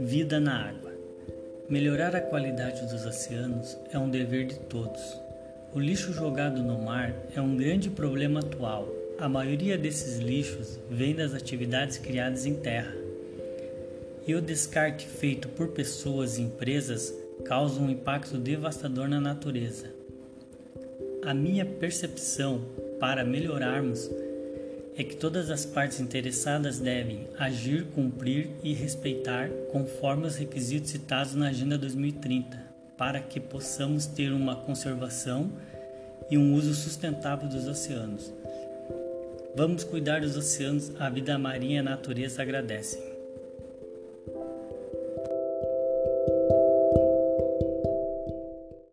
Vida na água. Melhorar a qualidade dos oceanos é um dever de todos. O lixo jogado no mar é um grande problema atual. A maioria desses lixos vem das atividades criadas em terra. E o descarte feito por pessoas e empresas causa um impacto devastador na natureza. A minha percepção para melhorarmos é que todas as partes interessadas devem agir, cumprir e respeitar conforme os requisitos citados na Agenda 2030, para que possamos ter uma conservação e um uso sustentável dos oceanos. Vamos cuidar dos oceanos, a vida marinha e a natureza agradecem.